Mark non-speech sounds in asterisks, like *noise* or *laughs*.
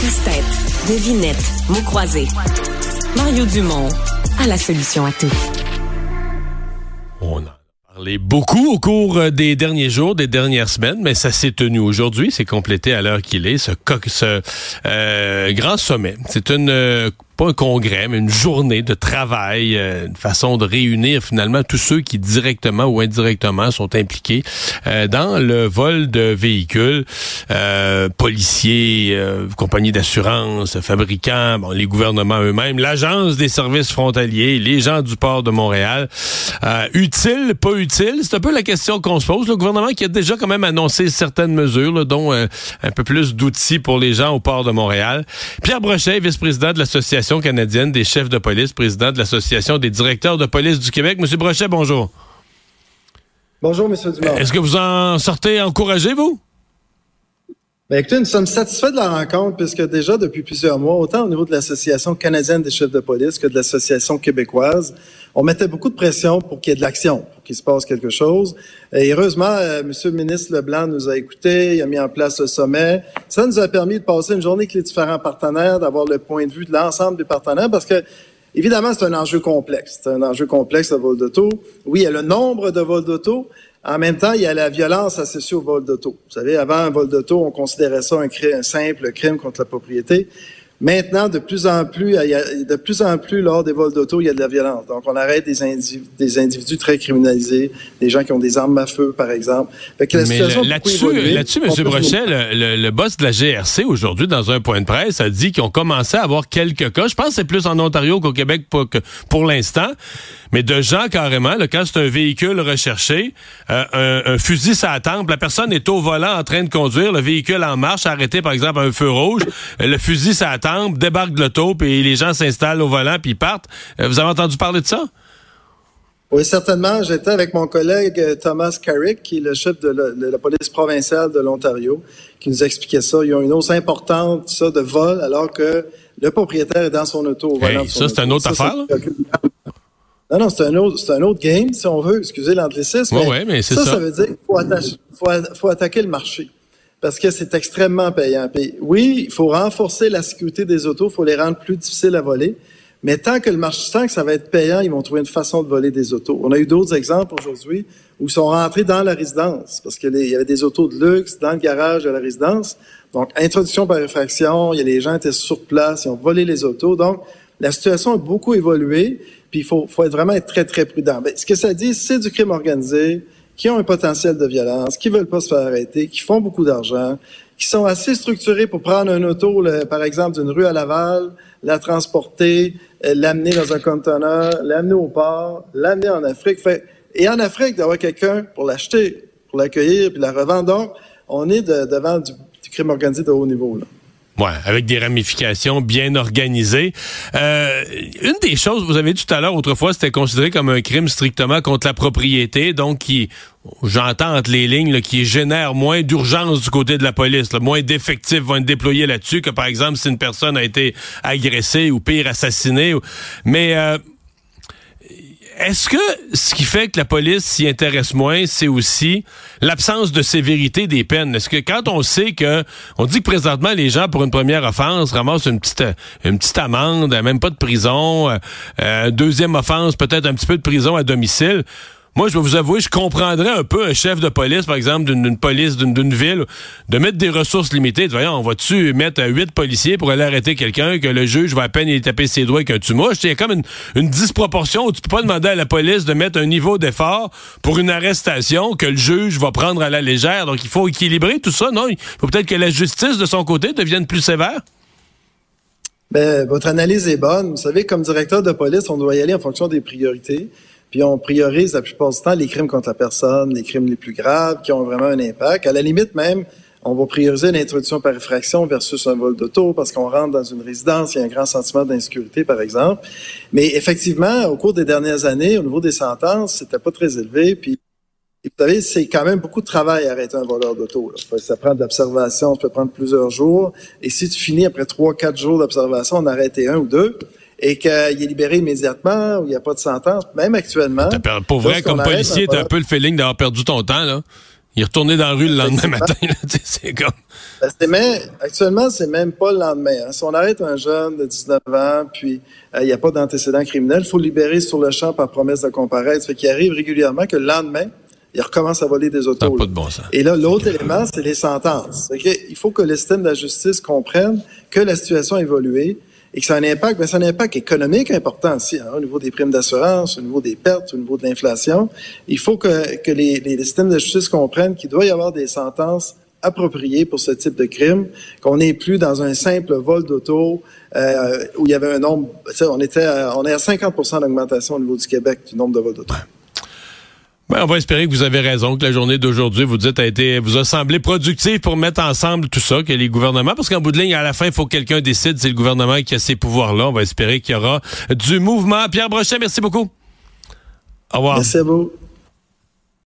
Casse-tête, devinette, mots croisés. Mario Dumont a la solution à tout. On a parlé beaucoup au cours euh, des derniers jours, des dernières semaines, mais ça s'est tenu aujourd'hui. C'est complété à l'heure qu'il est, ce, euh, grand sommet. C'est une euh, pas un congrès, mais une journée de travail, euh, une façon de réunir finalement tous ceux qui directement ou indirectement sont impliqués euh, dans le vol de véhicules, euh, policiers, euh, compagnies d'assurance, fabricants, bon, les gouvernements eux-mêmes, l'agence des services frontaliers, les gens du port de Montréal. utile, pas utile, c'est un peu la question qu'on se pose. Le gouvernement qui a déjà quand même annoncé certaines mesures, dont un peu plus d'outils pour les gens au port de Montréal. Pierre Brochet, vice-président de l'association canadienne des chefs de police, président de l'Association des directeurs de police du Québec. Monsieur Brochet, bonjour. Bonjour, Monsieur Dumont. Est-ce que vous en sortez encouragé, vous? Bien, écoutez, nous sommes satisfaits de la rencontre puisque déjà depuis plusieurs mois, autant au niveau de l'Association canadienne des chefs de police que de l'Association québécoise, on mettait beaucoup de pression pour qu'il y ait de l'action, pour qu'il se passe quelque chose. Et heureusement, euh, M. le ministre Leblanc nous a écoutés, il a mis en place le sommet. Ça nous a permis de passer une journée avec les différents partenaires, d'avoir le point de vue de l'ensemble des partenaires parce que Évidemment, c'est un enjeu complexe. C'est un enjeu complexe, le vol d'auto. Oui, il y a le nombre de vols d'auto, en même temps, il y a la violence associée au vol d'auto. Vous savez, avant un vol d'auto, on considérait ça un, un simple crime contre la propriété. Maintenant, de plus en plus, il y a, de plus en plus, lors des vols d'auto, il y a de la violence. Donc, on arrête des, des individus très criminalisés, des gens qui ont des armes à feu, par exemple. Fait que la Mais là-dessus, là-dessus, M. Brochet, le, le, boss de la GRC, aujourd'hui, dans un point de presse, a dit qu'ils ont commencé à avoir quelques cas. Je pense que c'est plus en Ontario qu'au Québec pour, pour l'instant. Mais de gens, carrément, là, quand c'est un véhicule recherché, euh, un, un, fusil ça tempe, la personne est au volant en train de conduire, le véhicule en marche, arrêté, par exemple, à un feu rouge, le fusil ça débarque de l'auto, puis les gens s'installent au volant, puis ils partent. Euh, vous avez entendu parler de ça? Oui, certainement. J'étais avec mon collègue euh, Thomas Carrick, qui est le chef de la, police provinciale de l'Ontario, qui nous expliquait ça. Ils ont une hausse importante ça, de vol, alors que le propriétaire est dans son auto au volant. ça, c'est une autre affaire? non, non, c'est un autre, c'est un autre game, si on veut. Excusez l'anglicisme. Oui, mais, c'est ça, ça. veut dire qu'il faut, faut attaquer le marché parce que c'est extrêmement payant. oui, il faut renforcer la sécurité des autos, il faut les rendre plus difficiles à voler. Mais tant que le marché, tant que ça va être payant, ils vont trouver une façon de voler des autos. On a eu d'autres exemples aujourd'hui où ils sont rentrés dans la résidence parce qu'il y avait des autos de luxe dans le garage de la résidence. Donc, introduction par effraction, il y a les gens étaient sur place, ils ont volé les autos. Donc, la situation a beaucoup évolué, puis il faut, faut être vraiment être très, très prudent. Mais ce que ça dit, c'est du crime organisé, qui ont un potentiel de violence, qui veulent pas se faire arrêter, qui font beaucoup d'argent, qui sont assez structurés pour prendre un auto, par exemple, d'une rue à Laval, la transporter, euh, l'amener dans un conteneur, l'amener au port, l'amener en Afrique. Et en Afrique, d'avoir quelqu'un pour l'acheter, pour l'accueillir, puis la revendre. Donc, on est devant du, du crime organisé de haut niveau. Là. Ouais, avec des ramifications bien organisées. Euh, une des choses, vous avez dit tout à l'heure, autrefois, c'était considéré comme un crime strictement contre la propriété, donc qui, j'entends entre les lignes, qui génère moins d'urgence du côté de la police, moins d'effectifs vont être déployés là-dessus que, par exemple, si une personne a été agressée ou pire, assassinée. Mais... Euh, est-ce que ce qui fait que la police s'y intéresse moins, c'est aussi l'absence de sévérité des peines? Est-ce que quand on sait que, on dit que présentement, les gens, pour une première offense, ramassent une petite, une petite amende, même pas de prison, euh, euh deuxième offense, peut-être un petit peu de prison à domicile, moi, je vais vous avouer, je comprendrais un peu un chef de police, par exemple, d'une police d'une ville, de mettre des ressources limitées. Voyons, on va-tu mettre huit policiers pour aller arrêter quelqu'un que le juge va à peine y taper ses doigts qu'un tue Il y a comme une, une, disproportion où tu peux pas demander à la police de mettre un niveau d'effort pour une arrestation que le juge va prendre à la légère. Donc, il faut équilibrer tout ça, non? Il faut peut-être que la justice, de son côté, devienne plus sévère. Ben, votre analyse est bonne. Vous savez, comme directeur de police, on doit y aller en fonction des priorités. Puis on priorise la plupart du temps les crimes contre la personne, les crimes les plus graves qui ont vraiment un impact. À la limite même, on va prioriser l'introduction par effraction versus un vol d'auto parce qu'on rentre dans une résidence, il y a un grand sentiment d'insécurité, par exemple. Mais effectivement, au cours des dernières années, au niveau des sentences, c'était pas très élevé. Puis, vous savez, c'est quand même beaucoup de travail à arrêter un voleur d'auto. Ça prend de l'observation, ça peut prendre plusieurs jours. Et si tu finis après trois, quatre jours d'observation, on arrête un ou deux, et qu'il est libéré immédiatement, ou il n'y a pas de sentence, même actuellement. Pour vrai, comme policier, t'as un peu le feeling d'avoir perdu ton temps, là. Il est retourné dans la rue le lendemain matin. *laughs* c'est comme... Ben, actuellement, c'est même pas le lendemain. Hein. Si on arrête un jeune de 19 ans, puis euh, il n'y a pas d'antécédent criminel, il faut libérer sur le champ par promesse de comparaître. Fait qu'il arrive régulièrement que le lendemain, il recommence à voler des autos. Pas de bon sens. Et là, l'autre élément, c'est les sentences. Il faut que le système de la justice comprenne que la situation a évolué et que ça a un impact, mais ça a un impact économique important aussi, hein, au niveau des primes d'assurance, au niveau des pertes, au niveau de l'inflation. Il faut que, que les, les, systèmes de justice comprennent qu'il doit y avoir des sentences appropriées pour ce type de crime, qu'on n'est plus dans un simple vol d'auto euh, où il y avait un nombre, on était, on est à 50% d'augmentation au niveau du Québec du nombre de vols d'auto. Ben, on va espérer que vous avez raison, que la journée d'aujourd'hui, vous dites, a été, vous a semblé productive pour mettre ensemble tout ça, que les gouvernements, parce qu'en bout de ligne, à la fin, il faut que quelqu'un décide, c'est le gouvernement qui a ces pouvoirs-là. On va espérer qu'il y aura du mouvement. Pierre Brochet, merci beaucoup. Au revoir. Merci à vous.